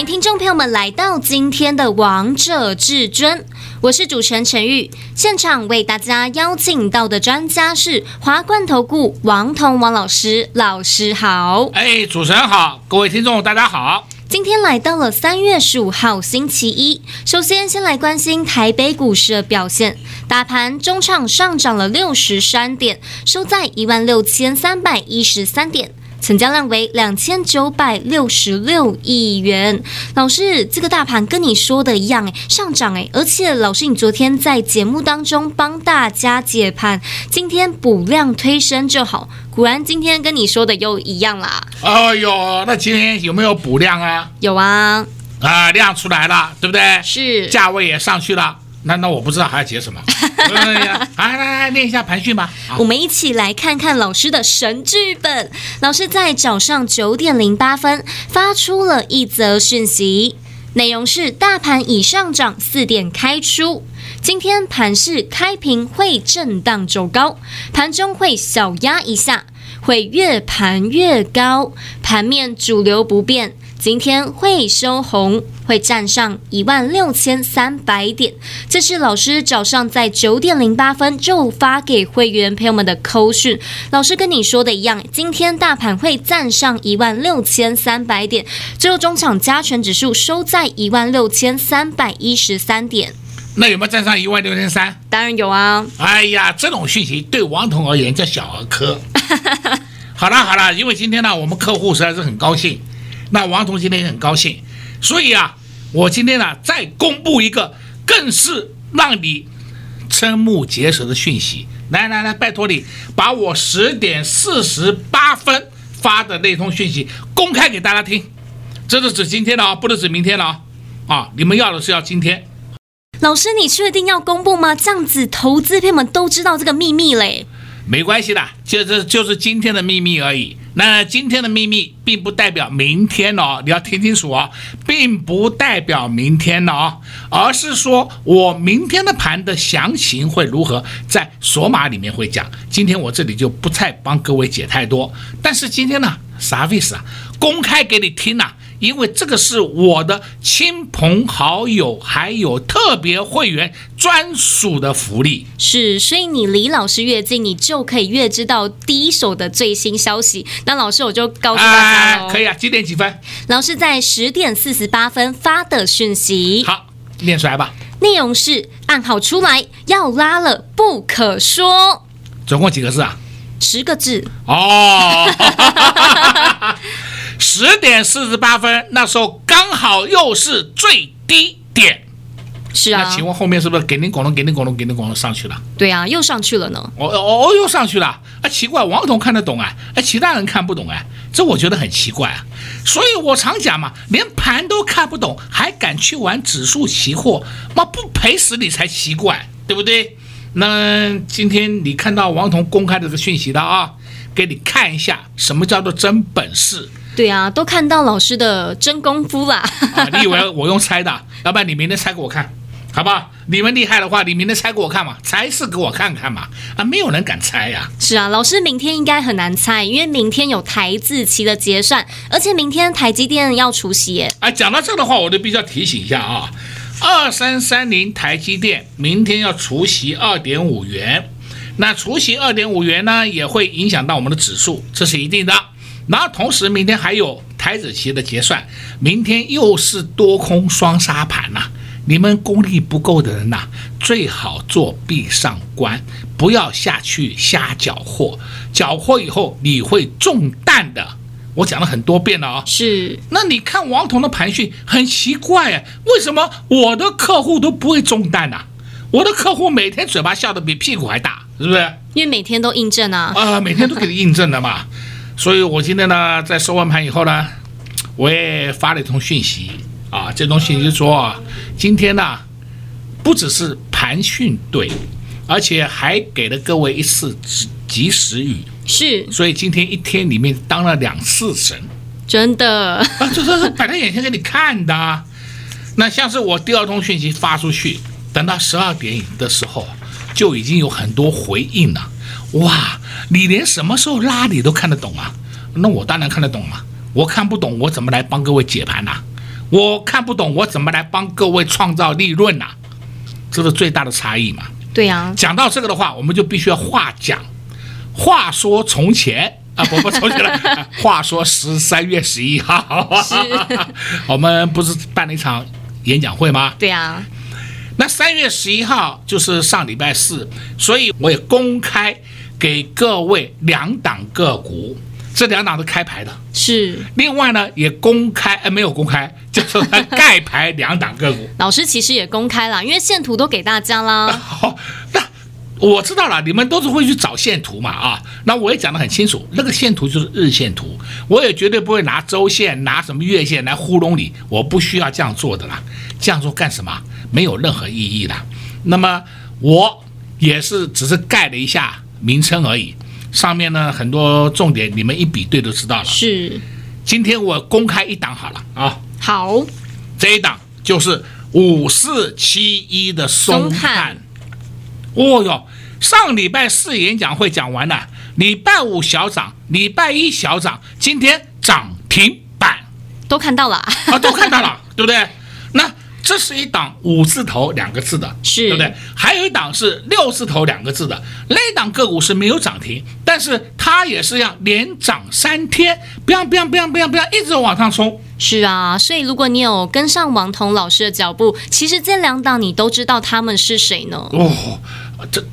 迎听众朋友们来到今天的《王者至尊》，我是主持人陈玉。现场为大家邀请到的专家是华冠投顾王彤王老师，老师好。哎，主持人好，各位听众大家好。今天来到了三月十五号星期一，首先先来关心台北股市的表现，大盘中场上涨了六十三点，收在一万六千三百一十三点。成交量为两千九百六十六亿元。老师，这个大盘跟你说的一样，哎，上涨哎，而且老师，你昨天在节目当中帮大家解盘，今天补量推升就好。果然今天跟你说的又一样啦。哎呦，那今天有没有补量啊？有啊，啊，量出来了，对不对？是，价位也上去了。那那我不知道还要解什么？来来来，念一下盘讯吧。我们一起来看看老师的神剧本。老师在早上九点零八分发出了一则讯息，内容是：大盘已上涨四点开出，今天盘势开平会震荡走高，盘中会小压一下，会越盘越高，盘面主流不变。今天会收红，会站上一万六千三百点。这是老师早上在九点零八分就发给会员朋友们的扣讯。老师跟你说的一样，今天大盘会站上一万六千三百点，最后中场加权指数收在一万六千三百一十三点。那有没有站上一万六千三？当然有啊！哎呀，这种讯息对王彤而言叫小儿科。好了好了，因为今天呢，我们客户实在是很高兴。那王彤今天也很高兴，所以啊，我今天呢再公布一个更是让你瞠目结舌的讯息。来来来，拜托你把我十点四十八分发的那通讯息公开给大家听。这是指今天的啊，不是指明天的啊。啊，你们要的是要今天。老师，你确定要公布吗？这样子投资朋友们都知道这个秘密嘞。没关系的，就这就是今天的秘密而已。那今天的秘密并不代表明天哦，你要听清楚哦，并不代表明天哦，而是说我明天的盘的详情会如何，在索马里面会讲。今天我这里就不再帮各位解太多。但是今天呢，啥意思啊？公开给你听呐、因为这个是我的亲朋好友，还有特别会员专属的福利。是，所以你离老师越近，你就可以越知道第一手的最新消息。那老师，我就告诉大家可以啊，几点几分？老师在十点四十八分发的讯息。好，念出来吧。内容是暗号出来，要拉了不可说。总共几个字啊？十个字。哦。十点四十八分，那时候刚好又是最低点。是啊，那请问后面是不是给您拱龙给您拱龙给您拱龙上去了？对啊，又上去了呢。哦哦哦，又上去了。啊，奇怪，王彤看得懂啊，哎，其他人看不懂哎，这我觉得很奇怪啊。所以我常讲嘛，连盘都看不懂，还敢去玩指数期货，妈不赔死你才奇怪，对不对？那今天你看到王彤公开的这个讯息了啊，给你看一下什么叫做真本事。对啊，都看到老师的真功夫啦！啊，你以为我用猜的？要不然你明天猜给我看，好不好？你们厉害的话，你明天猜给我看嘛，猜是给我看看嘛！啊，没有人敢猜呀、啊。是啊，老师明天应该很难猜，因为明天有台自期的结算，而且明天台积电要除息耶。啊，讲到这个的话，我就必须要提醒一下啊，二三三零台积电明天要除息二点五元，那除息二点五元呢，也会影响到我们的指数，这是一定的。然后同时，明天还有台子期的结算，明天又是多空双杀盘呐、啊。你们功力不够的人呐、啊，最好做闭上关，不要下去瞎搅和。搅和以后你会中弹的。我讲了很多遍了啊。是。那你看王彤的盘讯很奇怪啊，为什么我的客户都不会中弹呢、啊？我的客户每天嘴巴笑得比屁股还大，是不是？因为每天都印证啊。啊，每天都给你印证的嘛。所以我今天呢，在收完盘以后呢，我也发了一通讯息啊。这通讯息说啊，今天呢，不只是盘讯对，而且还给了各位一次及时雨。是，所以今天一天里面当了两次神，真的啊，这这是摆在眼前给你看的。那像是我第二通讯息发出去，等到十二点的时候，就已经有很多回应了。哇，你连什么时候拉你都看得懂啊？那我当然看得懂了。我看不懂，我怎么来帮各位解盘呐？我看不懂，我怎么来帮各位创造利润呐？这是最大的差异嘛？对呀。讲到这个的话，我们就必须要话讲。话说从前啊，不不，从前了。话说十三月十一号，我们不是办了一场演讲会吗？对呀。那三月十一号就是上礼拜四，所以我也公开给各位两档个股。这两档是开牌的，是。另外呢，也公开，呃，没有公开，就是盖牌两档个股。老师其实也公开了，因为线图都给大家啦。好，那我知道了，你们都是会去找线图嘛，啊，那我也讲得很清楚，那个线图就是日线图，我也绝对不会拿周线、拿什么月线来糊弄你，我不需要这样做的啦，这样做干什么？没有任何意义的。那么我也是只是盖了一下名称而已。上面呢，很多重点，你们一比对都知道了。是，今天我公开一档好了啊。好，这一档就是五四七一的松汉。哦哟，上礼拜四演讲会讲完了，礼拜五小涨，礼拜一小涨，今天涨停板，都看到了啊，都看到了，对不对？那。这是一档五字头两个字的，是对不对？还有一档是六字头两个字的，那档个股是没有涨停，但是它也是要连涨三天，biang biang biang biang biang，一直往上冲。是啊，所以如果你有跟上王彤老师的脚步，其实这两档你都知道他们是谁呢？哦，这。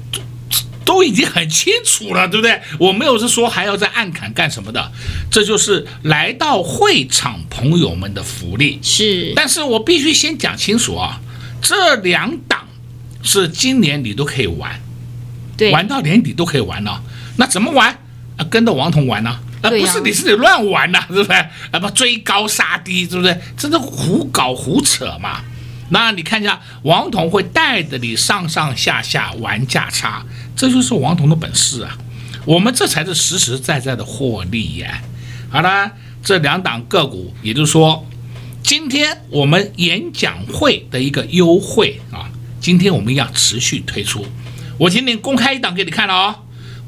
都已经很清楚了，对不对？我没有是说还要在暗砍干什么的，这就是来到会场朋友们的福利。是，但是我必须先讲清楚啊，这两档是今年你都可以玩，对，玩到年底都可以玩了。那怎么玩？啊，跟着王彤玩呢？啊，不是你自己乱玩呢，是不是？啊，不追高杀低，是不是？这是胡搞胡扯嘛。那你看一下，王彤会带着你上上下下玩价差，这就是王彤的本事啊！我们这才是实实在在的获利呀！好了，这两档个股，也就是说，今天我们演讲会的一个优惠啊，今天我们要持续推出。我今天公开一档给你看了哦。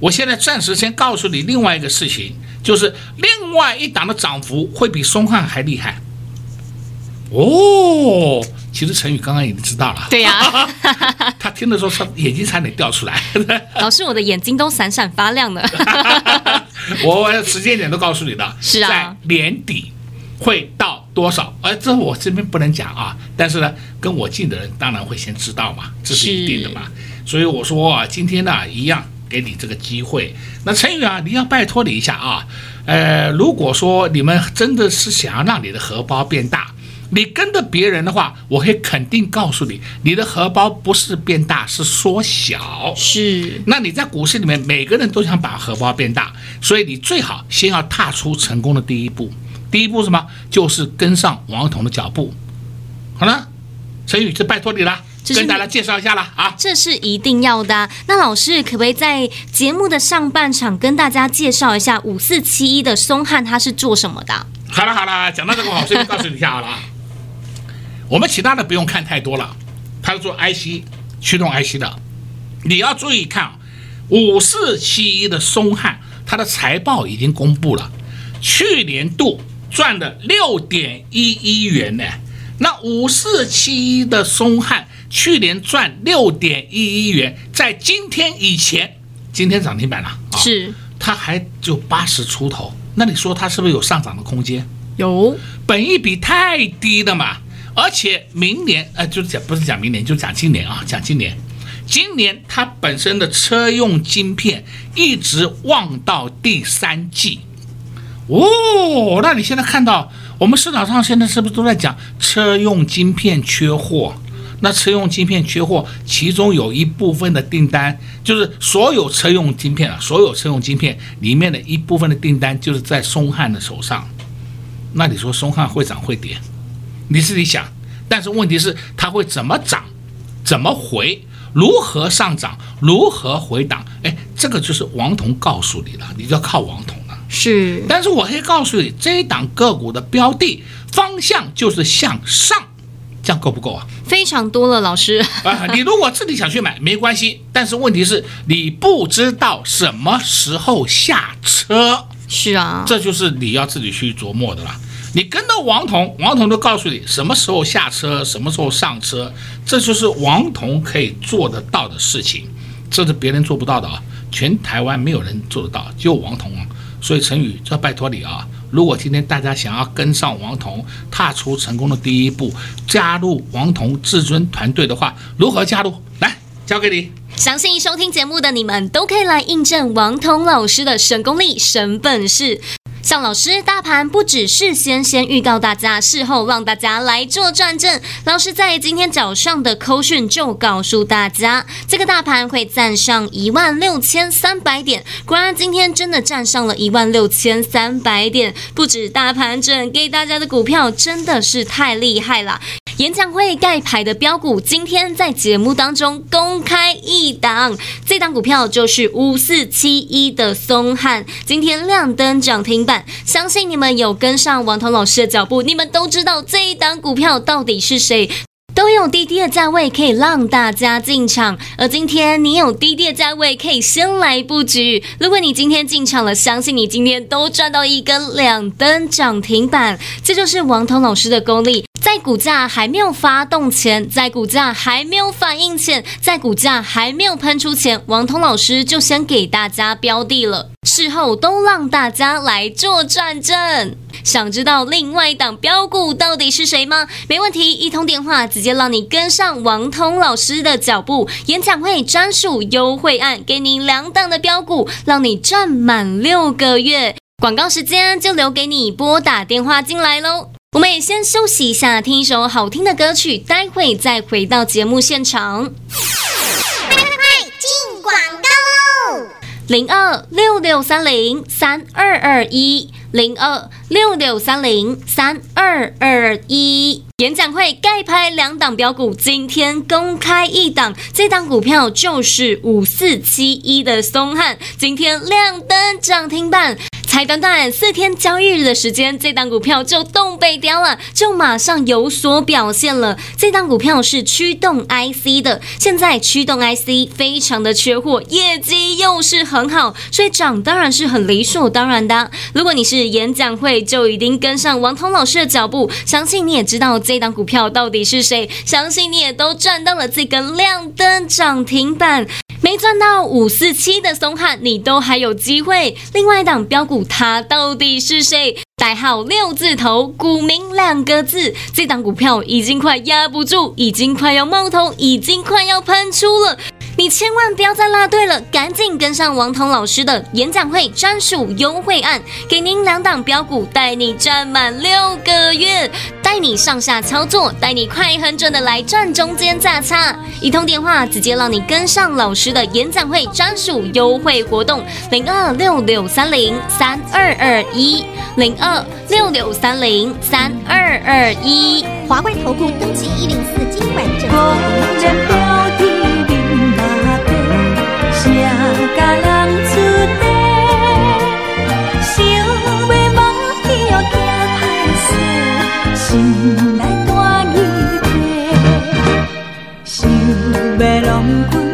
我现在暂时先告诉你另外一个事情，就是另外一档的涨幅会比松汉还厉害哦。其实陈宇刚刚已经知道了，对呀、啊，他听的时候，他眼睛差点掉出来。老师，我的眼睛都闪闪发亮了。我时间点都告诉你的，是啊，在年底会到多少？哎，这我这边不能讲啊。但是呢，跟我近的人当然会先知道嘛，这是一定的嘛。所以我说啊，今天呢，一样给你这个机会。那陈宇啊，你要拜托你一下啊。呃，如果说你们真的是想要让你的荷包变大。你跟着别人的话，我可以肯定告诉你，你的荷包不是变大，是缩小。是。那你在股市里面，每个人都想把荷包变大，所以你最好先要踏出成功的第一步。第一步什么？就是跟上王彤的脚步。好了，陈宇就拜托你了，跟大家介绍一下了啊。这是一定要的。那老师可不可以在节目的上半场跟大家介绍一下五四七一的松汉，他是做什么的？好了好了，讲到这个，我顺便告诉你一下好了。我们其他的不用看太多了，他是做 IC 驱动 IC 的，你要注意看，五四七一的松汉，它的财报已经公布了，去年度赚了六点一一元呢。那五四七一的松汉去年赚六点一一元，在今天以前，今天涨停板了，是，它还就八十出头，那你说它是不是有上涨的空间？有，本益比太低了嘛。而且明年，呃，就讲不是讲明年，就讲今年啊，讲今年，今年它本身的车用晶片一直旺到第三季，哦，那你现在看到我们市场上现在是不是都在讲车用晶片缺货？那车用晶片缺货，其中有一部分的订单就是所有车用晶片啊，所有车用晶片里面的一部分的订单就是在松汉的手上，那你说松汉会涨会跌？你自己想，但是问题是它会怎么涨，怎么回？如何上涨？如何回档？哎，这个就是王彤告诉你了，你就要靠王彤了。是，但是我可以告诉你，这一档个股的标的方向就是向上，这样够不够啊？非常多了，老师 啊，你如果自己想去买没关系，但是问题是你不知道什么时候下车。是啊，这就是你要自己去琢磨的啦。你跟着王彤，王彤都告诉你什么时候下车，什么时候上车，这就是王彤可以做得到的事情，这是别人做不到的啊！全台湾没有人做得到，只有王彤啊！所以陈宇，这拜托你啊！如果今天大家想要跟上王彤，踏出成功的第一步，加入王彤至尊团队的话，如何加入？来，交给你。相信收听节目的你们都可以来印证王彤老师的神功力、神本事。向老师，大盘不只是先先预告大家，事后让大家来做转正。老师在今天早上的扣讯就告诉大家，这个大盘会站上一万六千三百点。果然，今天真的站上了一万六千三百点。不止大盘整，给大家的股票真的是太厉害了。演讲会盖牌的标股，今天在节目当中公开一档，这档股票就是五四七一的松汉，今天亮灯涨停板。相信你们有跟上王彤老师的脚步，你们都知道这一档股票到底是谁，都有低低的价位可以让大家进场。而今天你有低低的价位可以先来布局。如果你今天进场了，相信你今天都赚到一根亮灯涨停板。这就是王彤老师的功力。在股价还没有发动前，在股价还没有反应前，在股价还没有喷出前，王通老师就先给大家标的了，事后都让大家来做转正。想知道另外一档标股到底是谁吗？没问题，一通电话直接让你跟上王通老师的脚步。演讲会专属优惠案，给你两档的标股，让你赚满六个月。广告时间就留给你拨打电话进来喽。我们也先休息一下，听一首好听的歌曲，待会再回到节目现场。快快快，进广告喽！零二六六三零三二二一，零二六六三零三二二一。演讲会盖拍两档标股，今天公开一档，这档股票就是五四七一的松汉，今天亮灯涨停板。才短短四天交易日的时间，这档股票就动北调了，就马上有所表现了。这档股票是驱动 IC 的，现在驱动 IC 非常的缺货，业绩又是很好，所以涨当然是很理所当然的。如果你是演讲会，就一定跟上王彤老师的脚步，相信你也知道这档股票到底是谁，相信你也都赚到了这根亮灯涨停板。没赚到五四七的松汉，你都还有机会。另外一档标股，他到底是谁？代号六字头，股民两个字。这张股票已经快压不住，已经快要冒头，已经快要喷出了。你千万不要再落队了，赶紧跟上王彤老师的演讲会专属优惠案，给您两档标股，带你赚满六个月，带你上下操作，带你快狠准的来赚中间价差。一通电话直接让你跟上老师的演讲会专属优惠活动，零二六六三零三二二一，零二六六三零三二二一，华冠投顾登记一零四金管证。心内带入去，想要让。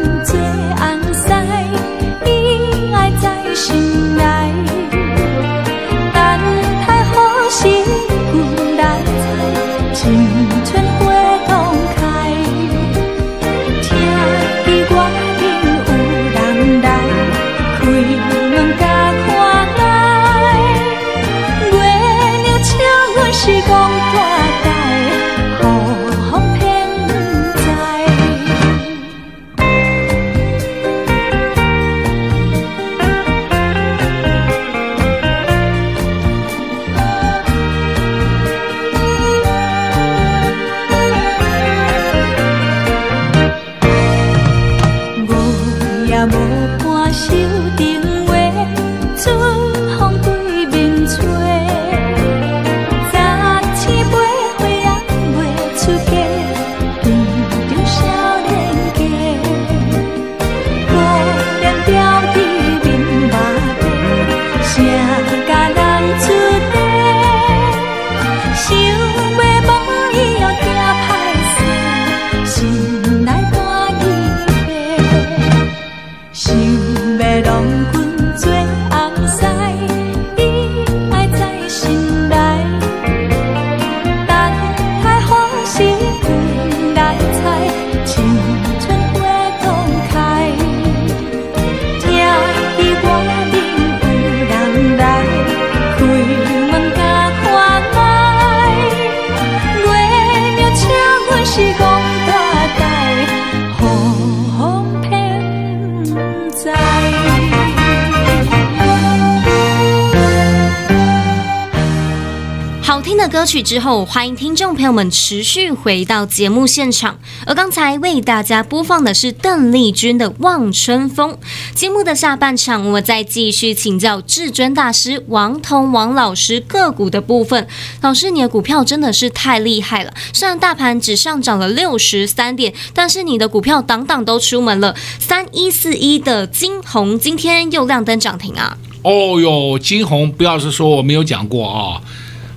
歌曲之后，欢迎听众朋友们持续回到节目现场。而刚才为大家播放的是邓丽君的《望春风》。节目的下半场，我再继续请教至尊大师王彤王老师个股的部分。老师，你的股票真的是太厉害了！虽然大盘只上涨了六十三点，但是你的股票档档都出门了。三一四一的金红今天又亮灯涨停啊！哦哟，金红不要是说我没有讲过啊、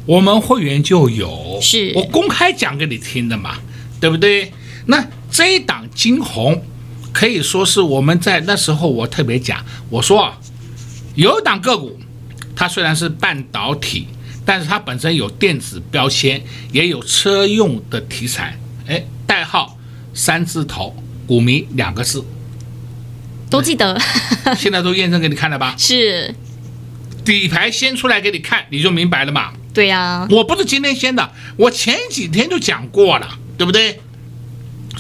我们会员就有，是我公开讲给你听的嘛，对不对？那这一档金红可以说是我们在那时候我特别讲，我说啊，有一档个股，它虽然是半导体，但是它本身有电子标签，也有车用的题材，哎，代号三字头，股民两个字，都记得，现在都验证给你看了吧？是底牌先出来给你看，你就明白了嘛。对呀、啊，我不是今天先的，我前几天就讲过了，对不对？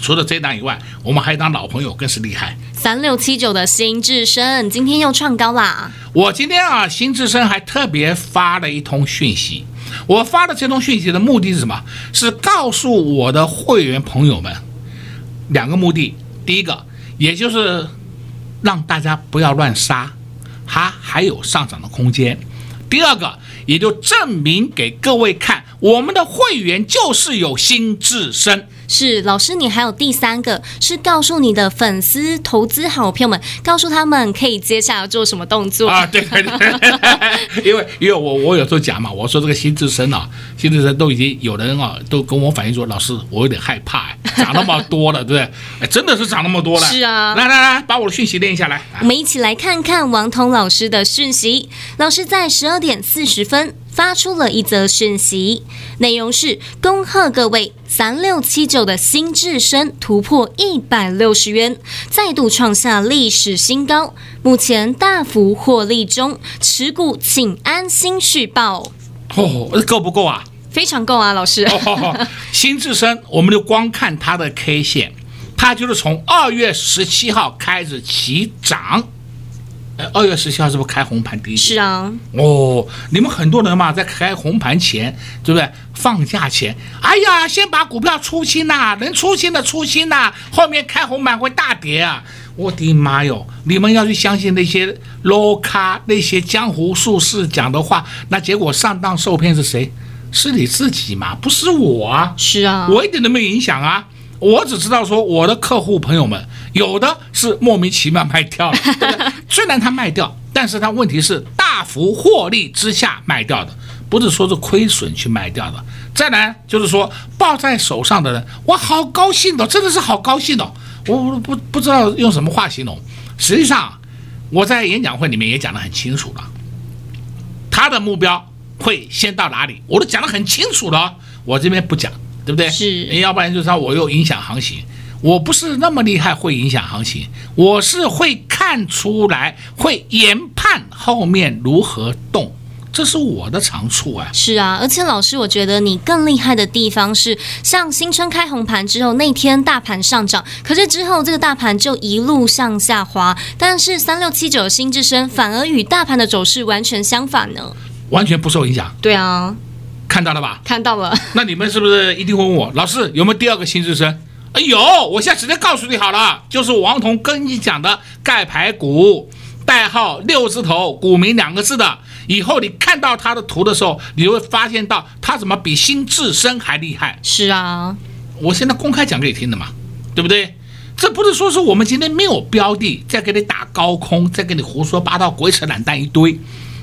除了这档以外，我们还有一档老朋友更是厉害，三六七九的新智深今天又创高啦。我今天啊，新智深还特别发了一通讯息，我发的这通讯息的目的是什么？是告诉我的会员朋友们两个目的，第一个，也就是让大家不要乱杀，它还有上涨的空间；第二个。也就证明给各位看，我们的会员就是有心至深。是老师，你还有第三个是告诉你的粉丝、投资好朋友们，告诉他们可以接下来做什么动作啊？对对对，因为 因为我我有时候讲嘛，我说这个新智深啊，新智深都已经有人啊都跟我反映说，老师我有点害怕，涨那么多了，对不对？哎，真的是涨那么多了。是啊，来来来，把我的讯息念下来。我们一起来看看王彤老师的讯息。老师在十二点四十分。发出了一则讯息，内容是恭贺各位三六七九的新智深突破一百六十元，再度创下历史新高，目前大幅获利中，持股请安心续报。哦，够不够啊？非常够啊，老师。哦、新智深，我们就光看它的 K 线，它就是从二月十七号开始起涨。二月十七号是不是开红盘第一？是啊。哦，你们很多人嘛，在开红盘前，对不对？放假前，哎呀，先把股票出清呐，能出清的出清呐，后面开红盘会大跌啊！我的妈哟，你们要去相信那些 low 咖那些江湖术士讲的话，那结果上当受骗是谁？是你自己嘛，不是我啊。是啊，我一点都没影响啊。我只知道说，我的客户朋友们有的是莫名其妙卖掉了，对 对虽然他卖掉，但是他问题是大幅获利之下卖掉的，不是说是亏损去卖掉的。再来就是说抱在手上的人，我好高兴的，真的是好高兴的，我不不知道用什么话形容。实际上我在演讲会里面也讲得很清楚了，他的目标会先到哪里，我都讲得很清楚了，我这边不讲。对不对？是，要不然就是说我又影响行情，我不是那么厉害会影响行情，我是会看出来，会研判后面如何动，这是我的长处啊。是啊，而且老师，我觉得你更厉害的地方是，像新春开红盘之后那天大盘上涨，可是之后这个大盘就一路向下滑，但是三六七九的新之声反而与大盘的走势完全相反呢，完全不受影响。对啊。看到了吧？看到了。那你们是不是一定会问我，老师有没有第二个新至升？哎呦，我现在直接告诉你好了，就是王彤跟你讲的盖牌股，代号六字头，股民两个字的。以后你看到它的图的时候，你会发现到它怎么比新智深还厉害。是啊，我现在公开讲给你听的嘛，对不对？这不是说是我们今天没有标的，再给你打高空，再给你胡说八道、鬼扯懒蛋一堆。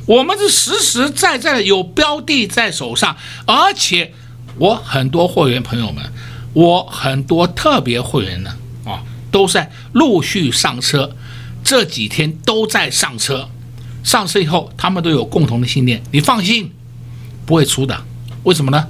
我们是实实在在的有标的在手上，而且我很多会员朋友们，我很多特别会员呢，啊，都在陆续上车，这几天都在上车，上车以后他们都有共同的信念，你放心，不会出的，为什么呢？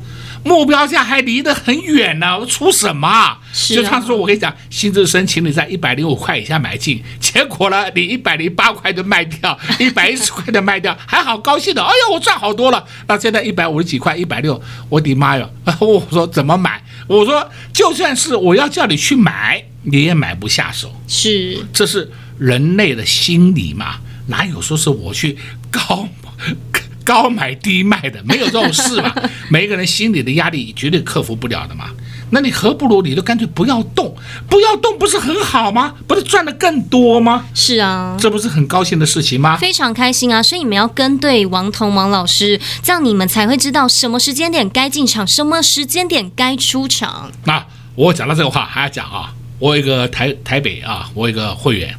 目标价还离得很远呢，我出什么？啊、就他说，我跟你讲，新智深请你在一百零五块以下买进，结果呢，你一百零八块就卖掉，一百一十块的卖掉，还好高兴的，哎呦，我赚好多了。那现在一百五十几块，一百六，我的妈呀！我说怎么买？我说就算是我要叫你去买，你也买不下手。是，这是人类的心理嘛？哪有说是我去高？高买低卖的，没有这种事嘛。每一个人心里的压力绝对克服不了的嘛。那你何不如你就干脆不要动，不要动不是很好吗？不是赚的更多吗？是啊，这不是很高兴的事情吗？非常开心啊！所以你们要跟对王彤王老师，这样你们才会知道什么时间点该进场，什么时间点该出场。那我讲到这个话还要讲啊，我有一个台台北啊，我有一个会员，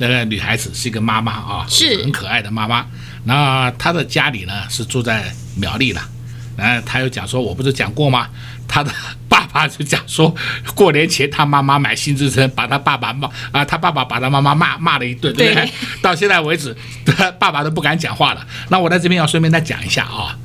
这个女孩子是一个妈妈啊，是很可爱的妈妈。那他的家里呢是住在苗栗了，然后他又讲说，我不是讲过吗？他的。爸爸就讲说，过年前他妈妈买新之声，把他爸爸骂啊，他爸爸把他妈妈骂骂了一顿，对不对？对，到现在为止，他爸爸都不敢讲话了。那我在这边要顺便再讲一下啊，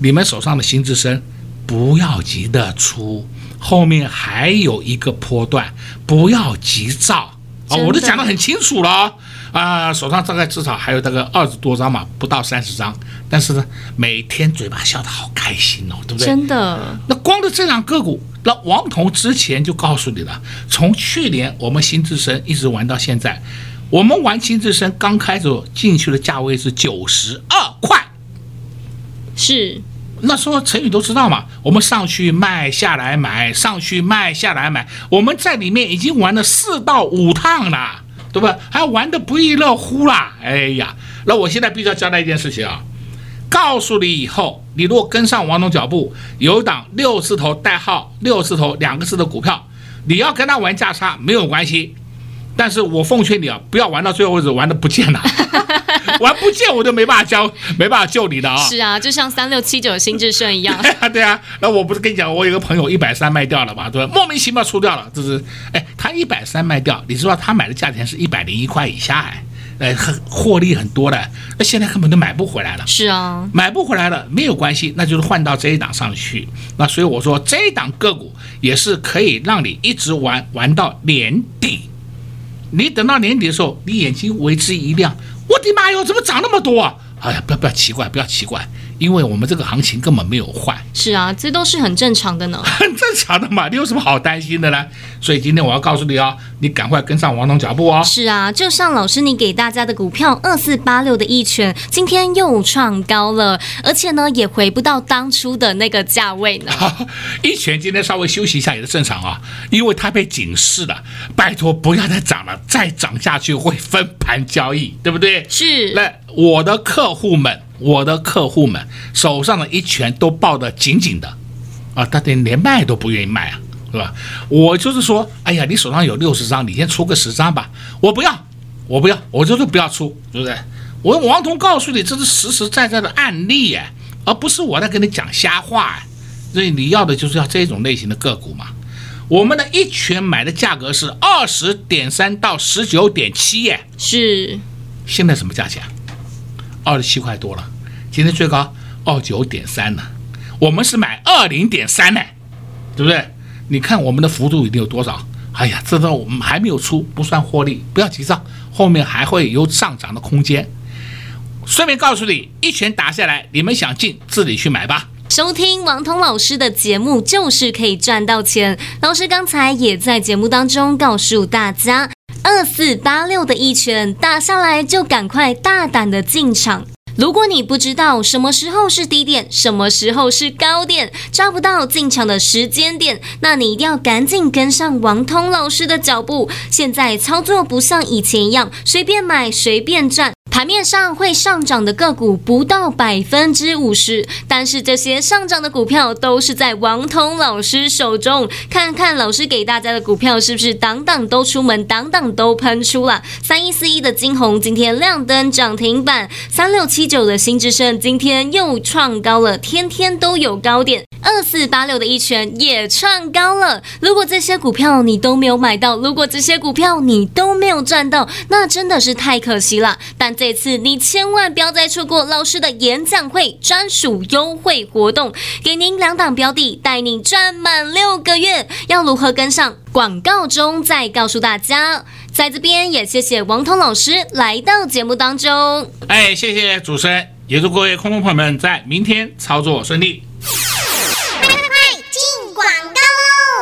你们手上的新之声不要急着出，后面还有一个波段，不要急躁啊，我都讲得很清楚了。啊，手上大概至少还有大概二十多张嘛，不到三十张，但是呢，每天嘴巴笑得好开心哦，对不对？真的。那光的这两个股，那王彤之前就告诉你了，从去年我们新智深一直玩到现在，我们玩新智深刚开始进去的价位是九十二块，是。那时候成语都知道嘛，我们上去卖，下来买，上去卖，下来买，我们在里面已经玩了四到五趟了。对吧？还玩的不亦乐乎啦！哎呀，那我现在必须要交代一件事情啊，告诉你以后，你如果跟上王总脚步，有一档六字头代号六字头两个字的股票，你要跟他玩价差没有关系。但是我奉劝你啊，不要玩到最后为止玩的不见了，玩不见我就没办法教，没办法救你的啊。是啊，就像三六七九的新智胜一样。对啊，对啊。那我不是跟你讲，我有个朋友一百三卖掉了嘛，对吧？莫名其妙出掉了，就是哎，他一百三卖掉，你知道他买的价钱是一百零一块以下哎，哎，很获利很多的，那现在根本都买不回来了。是啊，买不回来了没有关系，那就是换到这一档上去。那所以我说这一档个股也是可以让你一直玩玩到年底。你等到年底的时候，你眼睛为之一亮，我的妈哟，怎么涨那么多？哎呀，不要不要奇怪，不要奇怪。因为我们这个行情根本没有坏，是啊，这都是很正常的呢，很正常的嘛，你有什么好担心的呢？所以今天我要告诉你哦，你赶快跟上王总脚步哦。是啊，就像老师你给大家的股票二四八六的一拳，今天又创高了，而且呢也回不到当初的那个价位呢。一拳今天稍微休息一下也是正常啊，因为它被警示了，拜托不要再涨了，再涨下去会分盘交易，对不对？是。来，我的客户们。我的客户们手上的一拳都抱得紧紧的，啊，他连连卖都不愿意卖啊，是吧？我就是说，哎呀，你手上有六十张，你先出个十张吧。我不要，我不要，我就是不要出，对不对？我王彤告诉你，这是实实在在的案例哎，而不是我在跟你讲瞎话哎。所以你要的就是要这种类型的个股嘛。我们的一拳买的价格是二十点三到十九点七耶，是。现在什么价钱？二十七块多了，今天最高二九点三呢，我们是买二零点三呢，对不对？你看我们的幅度已经有多少？哎呀，这都我们还没有出，不算获利，不要急躁，后面还会有上涨的空间。顺便告诉你，一拳打下来，你们想进自己去买吧。收听王彤老师的节目就是可以赚到钱。老师刚才也在节目当中告诉大家。二四八六的一拳打下来，就赶快大胆的进场。如果你不知道什么时候是低点，什么时候是高点，抓不到进场的时间点，那你一定要赶紧跟上王通老师的脚步。现在操作不像以前一样随便买随便赚。盘面上会上涨的个股不到百分之五十，但是这些上涨的股票都是在王彤老师手中。看看老师给大家的股票是不是档档都出门，档档都喷出了？三一四一的晶宏今天亮灯涨停板，三六七九的新之胜今天又创高了，天天都有高点。二四八六的一拳也创高了。如果这些股票你都没有买到，如果这些股票你都没有赚到，那真的是太可惜了。但这次你千万不要再错过老师的演讲会专属优惠活动，给您两档标的，带你赚满六个月。要如何跟上？广告中再告诉大家。在这边也谢谢王彤老师来到节目当中。哎，谢谢主持人，也祝各位空空朋友们在明天操作顺利。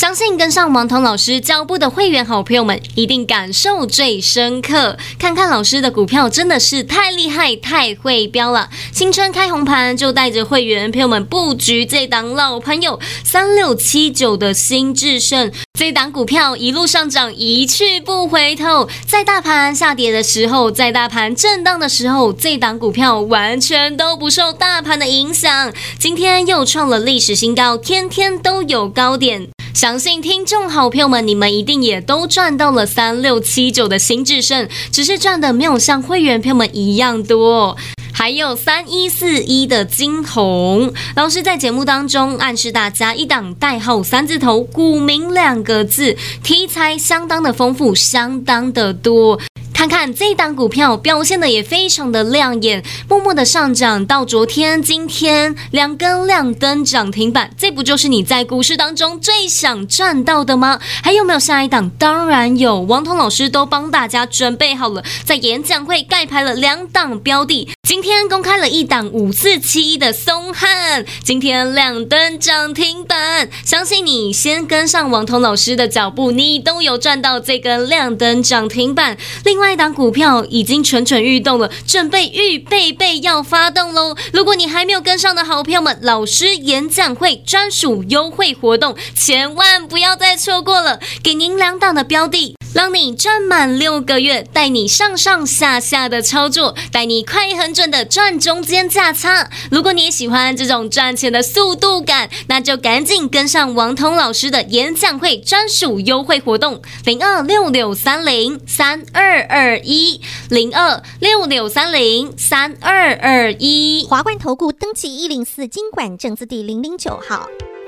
相信跟上王彤老师脚步的会员好朋友们，一定感受最深刻。看看老师的股票真的是太厉害、太会飙了！新春开红盘就带着会员朋友们布局这档老朋友三六七九的新至升。这档股票一路上涨，一去不回头。在大盘下跌的时候，在大盘震荡的时候，这档股票完全都不受大盘的影响。今天又创了历史新高，天天都有高点。相信听众好朋友们，你们一定也都赚到了三六七九的新智胜，只是赚的没有像会员朋友们一样多。还有三一四一的金红，老师在节目当中暗示大家，一档代号三字头，股名两个字，题材相当的丰富，相当的多。看看这一档股票表现的也非常的亮眼，默默的上涨到昨天、今天两根亮灯涨停板，这不就是你在股市当中最想赚到的吗？还有没有下一档？当然有，王彤老师都帮大家准备好了，在演讲会盖牌了两档标的。今天公开了一档五四七一的松汉，今天亮灯涨停板，相信你先跟上王彤老师的脚步，你都有赚到这根亮灯涨停板。另外一档股票已经蠢蠢欲动了，准备预备备要发动喽！如果你还没有跟上的好朋友们，老师演讲会专属优惠活动，千万不要再错过了，给您两档的标的。让你赚满六个月，带你上上下下的操作，带你快狠准的赚中间价差。如果你也喜欢这种赚钱的速度感，那就赶紧跟上王彤老师的演讲会专属优惠活动：零二六六三零三二二一，零二六六三零三二二一。华冠投顾登记一零四金管证字第零零九号。